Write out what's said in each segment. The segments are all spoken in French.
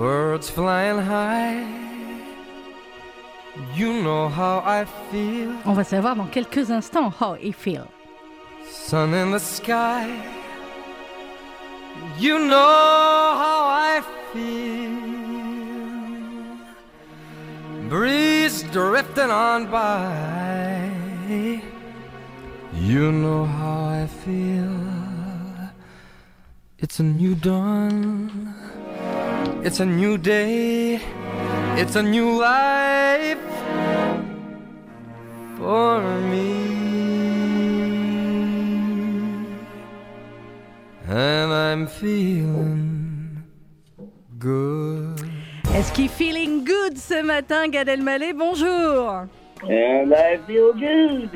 birds flying high. You know how I feel. On va savoir dans quelques instants how he feel. Sun in the sky. You know how I feel. Breeze drifting on by. You know how I feel. It's a new dawn. It's a new day. It's a new life for me. And I'm feeling good. Est-ce qu'il feeling good ce matin, Gad Elmaleh? Bonjour And I feel good.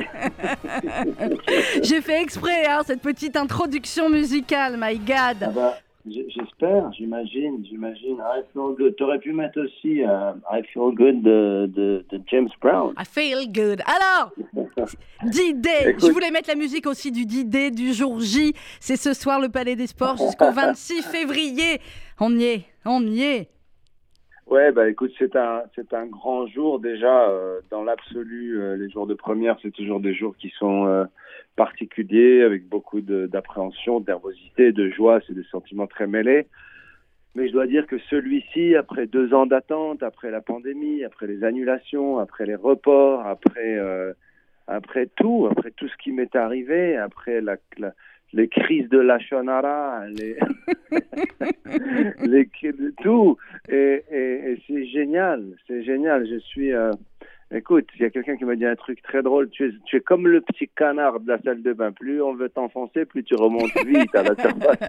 J'ai fait exprès hein, cette petite introduction musicale, my Ah God. bah, j- J'espère, j'imagine, j'imagine. I feel good. T'aurais pu mettre aussi euh, I feel good de, de, de James Brown. I feel good. Alors, D-Day. Je voulais mettre la musique aussi du D-Day du jour J. C'est ce soir le Palais des Sports jusqu'au 26 février. On y est, on y est. Ouais, bah écoute, c'est un, c'est un grand jour déjà. euh, dans l'absolu, euh, les jours de première, c'est toujours des jours qui sont euh, particuliers, avec beaucoup d'appréhension, de, nervosité, de joie. C'est des sentiments très mêlés. Mais je dois dire que celui-ci, après deux ans d'attente, après la pandémie, après les annulations, après les reports, après, après tout, après tout ce qui m'est arrivé, après la- les crises de la Shonara, les, les, tout, et, et, et c'est génial, c'est génial. Je suis. euh, Écoute, il y a quelqu'un qui m'a dit un truc très drôle. Tu es, tu es comme le petit canard de la salle de bain. Plus on veut t'enfoncer, plus tu remontes vite à la surface.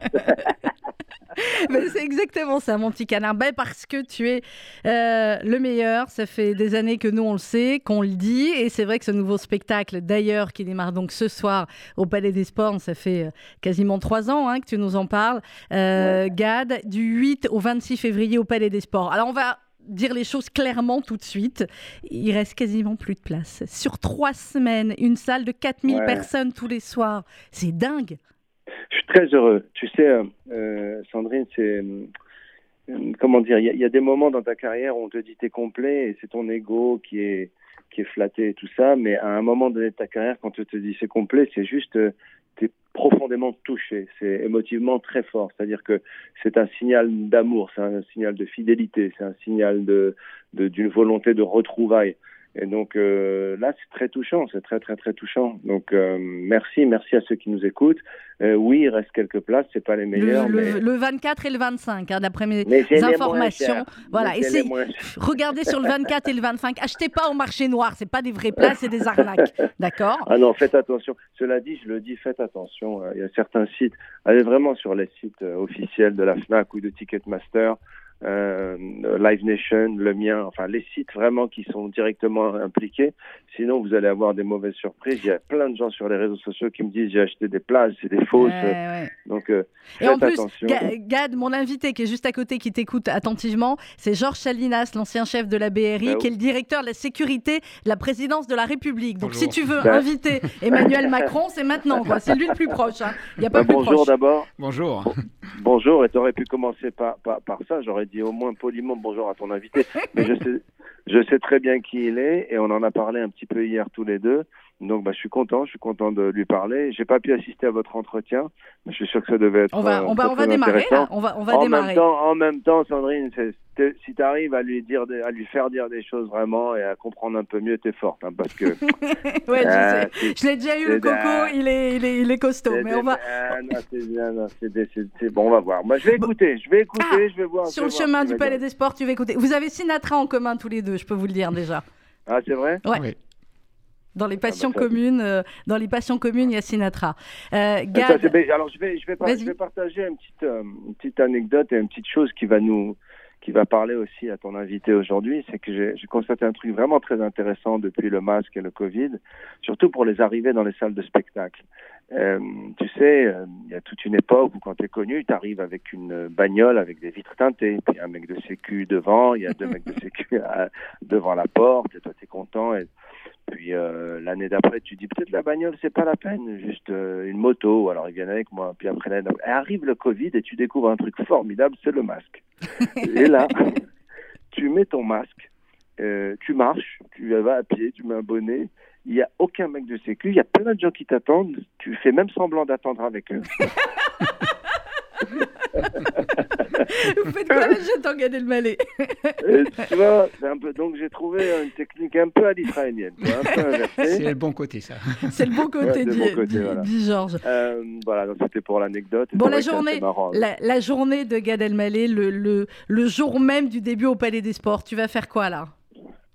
Mais c'est exactement ça, mon petit canard. Ben, parce que tu es euh, le meilleur. Ça fait des années que nous, on le sait, qu'on le dit. Et c'est vrai que ce nouveau spectacle, d'ailleurs, qui démarre donc ce soir au Palais des Sports, ça fait euh, quasiment trois ans hein, que tu nous en parles. Euh, Gad, du 8 au 26 février au Palais des Sports. Alors, on va dire les choses clairement tout de suite. Il reste quasiment plus de place. Sur trois semaines, une salle de 4000 Ouais. personnes tous les soirs. C'est dingue. Je suis très heureux. Tu sais, euh, euh, Sandrine, c'est. euh, comment dire Il y, a- il y a des moments dans ta carrière où on te dit t'es complet et c'est ton ego qui est, qui est flatté et tout ça. Mais à un moment donné de ta carrière, quand on te dit c'est complet, c'est juste. euh, t'es profondément touché. C'est émotivement très fort. C'est-à-dire que c'est un signal d'amour, c'est un signal de fidélité, c'est un signal de de- d'une volonté de retrouvailles. Et donc euh, là, c'est très touchant, c'est très très très touchant. Donc euh, merci, merci à ceux qui nous écoutent. Euh, oui, il reste quelques places, c'est pas les Le, meilleures, le- mais, le 24 et le 25, hein, d'après mes informations. Voilà, essayez- regardez sur le 24 et le 25. Achetez pas au marché noir, c'est pas des vraies places, c'est des arnaques. D'accord Ah non, faites attention. Cela dit, je le dis, faites attention. Il y a certains sites. Allez vraiment sur les sites officiels de la Fnac ou de Ticketmaster, euh, Live Nation, le mien. Enfin, les sites vraiment qui sont directement impliqués. Sinon, vous allez avoir des mauvaises surprises. Il y a plein de gens sur les réseaux sociaux qui me disent j'ai acheté des places, c'est des fausses. Ouais, ouais. Donc, euh, Et en faites plus, attention. Ga- Gad, mon invité qui est juste à côté, qui t'écoute attentivement, c'est Georges Chalinas, l'ancien chef de la BRI, Bah qui est le directeur de la sécurité de la présidence de la République. Donc, si tu veux Bah. inviter Emmanuel Macron, c'est maintenant. C'est lui le plus proche. hein. Il n'y a pas bah, plus bonjour proche. d'abord. Bonjour. Bonjour, et tu aurais pu commencer par, par, par ça. J'aurais dit au moins poliment bonjour à ton invité. Mais je sais, je sais très bien qui il est et on en a parlé un petit peu hier tous les deux. Donc bah, je suis content, je suis content de lui parler. J'ai pas pu assister à votre entretien, mais je suis sûr que ça devait être. On va, euh, on va, très, on va démarrer. intéressant. là. On va, on va en démarrer. même temps, en même temps, Sandrine, si tu arrives à lui dire, à lui faire dire des choses vraiment et à comprendre un peu mieux, t'es forte, hein, parce que. Ouais, je euh, sais. Je l'ai déjà eu, le coco, il est, il est, il est costaud. c'est Mais des- on va, ah, non, c'est bien, non, c'est des- c'est- c'est bon, on va voir. Moi, je vais écouter, je vais écouter, Ah, je vais voir. sur le voir chemin du Palais des Sports, tu vas écouter. Vous avez Sinatra en commun tous les deux, je peux vous le dire déjà. Ah, c'est vrai? Ouais. Oui. Dans les passions bah, ça- communes, euh, dans les passions communes, il y a Sinatra. Euh, Gad. Alors je vais, je vais, par- Vas-y. je vais partager une petite, euh, une petite anecdote et une petite chose qui va nous, qui va parler aussi à ton invité aujourd'hui. C'est que j'ai constaté un truc vraiment très intéressant depuis le masque et le Covid, surtout pour les arrivées dans les salles de spectacle. Euh, tu sais, euh, il y a toute une époque où quand tu es connu, tu arrives avec une bagnole avec des vitres teintées, puis un mec de sécu devant, il y a deux mecs de sécu à- devant la porte, et toi tu es content. Et... Puis euh, l'année d'après, tu dis peut-être la bagnole, c'est pas la peine, juste euh, une moto. Alors ils viennent avec moi. Puis après l'année d'après, arrive le Covid et tu découvres un truc formidable, c'est le masque. et là, tu mets ton masque, euh, tu marches, tu vas à pied, tu mets un bonnet. Il n'y a aucun mec de sécu, il y a plein de gens qui t'attendent. Tu fais même semblant d'attendre avec eux. Vous faites quoi là J'attends Gad Elmaleh. Tu vois, c'est un peu, donc j'ai trouvé une technique un peu à l'israélienne. C'est le bon côté, ça. C'est le bon côté, Ouais, dit, bon côté, dit- voilà. dit Georges. Euh, voilà, donc c'était pour l'anecdote. Bon, la journée, marrant. la, la journée de Gad Elmaleh, le, le, le jour même du début au Palais des Sports, tu vas faire quoi là?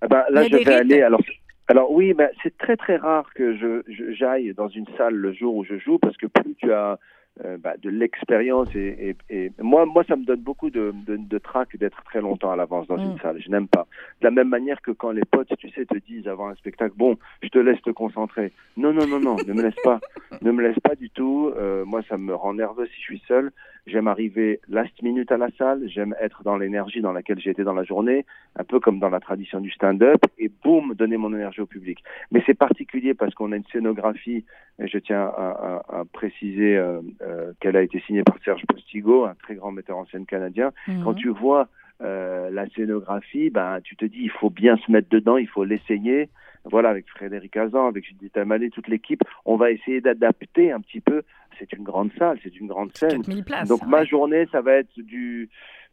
Ah ben, là, je vais aller. Alors, alors oui, ben, c'est très très rare que je je- j'aille dans une salle le jour où je joue parce que plus tu as euh, bah, de l'expérience et, et, et moi moi ça me donne beaucoup de de, de trac d'être très longtemps à l'avance dans Mm. une salle. Je n'aime pas. De la même manière que quand les potes, tu sais, te disent avant un spectacle, bon, je te laisse te concentrer. Non non non non, ne me laisse pas, ne me laisse pas du tout. Euh, moi, ça me rend nerveux si je suis seul. J'aime arriver last minute à la salle. J'aime être dans l'énergie dans laquelle j'ai été dans la journée, un peu comme dans la tradition du stand-up, et boum, donner mon énergie au public. Mais c'est particulier parce qu'on a une scénographie. Et je tiens à, à- à préciser euh, euh, qu'elle a été signée par Serge Postigo, un très grand metteur en scène canadien. Quand Mhm. tu vois la scénographie, ben, tu te dis il faut bien se mettre dedans, il faut l'essayer. Voilà, avec Frédéric Azan, avec Judith Amalé, toute l'équipe, on va essayer d'adapter un petit peu. C'est une grande salle, c'est une grande scène. 4000 places. Donc ma journée, ça va être du...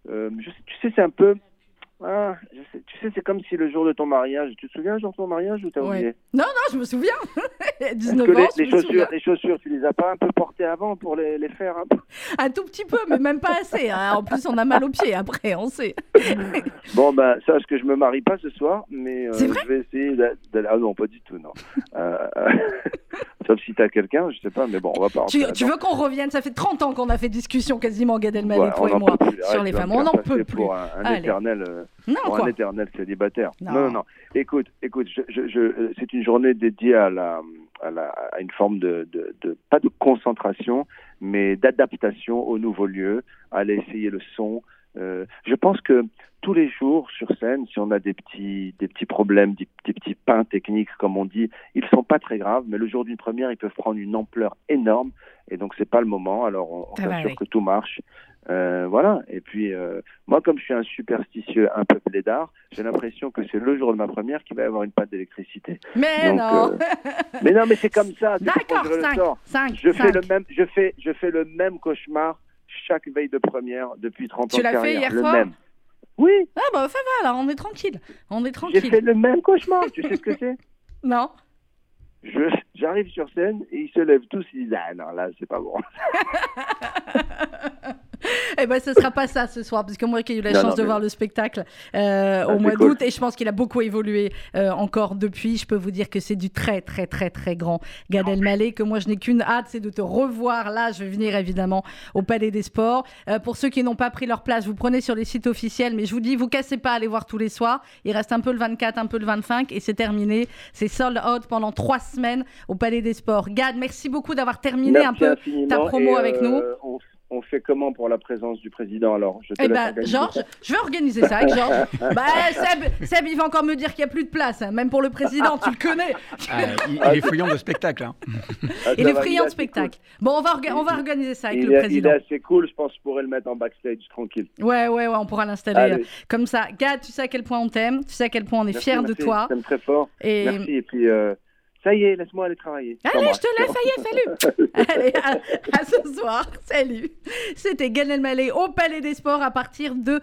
euh, je sais- tu sais, c'est un peu... Ah, je sais- tu sais, c'est comme si le jour de ton mariage... Tu te souviens le jour de ton mariage ou t'as Ouais. oublié? Non, je me souviens. Est-ce 19 que ans, les, je les me chaussures, souviens. les chaussures, tu les as pas un peu portées avant pour les, les faire un peu Un tout petit peu, mais même pas assez. hein. En plus, on a mal aux pieds après, on sait. Bon, ben, sache que je me marie pas ce soir, mais euh, C'est vrai je vais essayer d'a- d'aller... Ah non, pas du tout, non. Euh, Sauf si t'as quelqu'un, je sais pas, mais bon, on va pas Tu, veux qu'on revienne? Ça fait 30 ans qu'on a fait discussion quasiment, Gad Elmaleh, toi et moi, sur les femmes. me On n'en peut plus. Pour un, un éternel... Non, pour un quoi. éternel célibataire. Non. Non, non. Écoute, écoute, je, je, je- c'est une journée dédiée à la, à la, à une forme de, de, de- pas de concentration, mais d'adaptation au nouveau lieu, à aller essayer le son. Euh, je pense que tous les jours sur scène, si on a des petits, des petits problèmes, des, des petits pains techniques, comme on dit, ils sont pas très graves, mais le jour d'une première, ils peuvent prendre une ampleur énorme, et donc c'est pas le moment. Alors on, on s'assure que tout marche. Euh, voilà. Et puis euh, moi, comme je suis un superstitieux un peu blédard, j'ai l'impression que c'est le jour de ma première qui va y avoir une panne d'électricité. Mais Donc, non euh, Mais non, mais c'est comme ça. D'accord, gérer le 5, sort. 5, Je fais le même, je fais, je fais le même cauchemar chaque veille de première depuis 30 Tu ans de l'as fait hier le soir même. Oui, Ah bah ça va, là, on est tranquille. On est j'ai tranquille. fait le même cauchemar. tu sais ce que c'est? Non Je- J'arrive sur scène et ils se lèvent tous, ils disent ah non là c'est pas bon. Eh ben, ce sera pas ça ce soir, parce que moi qui ai eu la Non, chance non, de mais- voir le spectacle euh, Ah, au mois cool. d'août, et je pense qu'il a beaucoup évolué euh, encore depuis. Je peux vous dire que c'est du très, très, très, très grand Gad Elmaleh, que moi je n'ai qu'une hâte, c'est de te revoir là. Je vais venir évidemment au Palais des Sports. Euh, pour ceux qui n'ont pas pris leur place, vous prenez sur les sites officiels, mais je vous dis, vous cassez pas, allez voir tous les soirs. Il reste un peu le 24, un peu le 25, et c'est terminé. C'est sold out pendant trois semaines au Palais des Sports. Gad, merci beaucoup d'avoir terminé Merci un peu ta promo avec euh, nous. On, comment pour la présence du président alors Je te Eh laisse ben, organiser Georges, je vais organiser ça avec Georges. bah, Seb, Seb, il va encore me dire qu'il n'y a plus de place, hein, même pour le président, tu le connais. Ah, il, il est friand de spectacle. hein. Ah, Il est friand de spectacle. Bon, on va, orga- on va organiser ça avec Il le est, il président. est assez cool, je pense que je pourrais le mettre en backstage tranquille. Ouais, ouais, ouais, on pourra l'installer Allez. euh, comme ça. Gad, tu sais à quel point on t'aime, tu sais à quel point on est Merci, fiers de toi. Je t'aime très fort. Et... Merci et puis euh, ça y est, laisse-moi aller travailler. Allez, je te laisse, ça y est, salut. Allez, à, à ce soir, salut. C'était Gad Elmaleh au Palais des Sports à partir de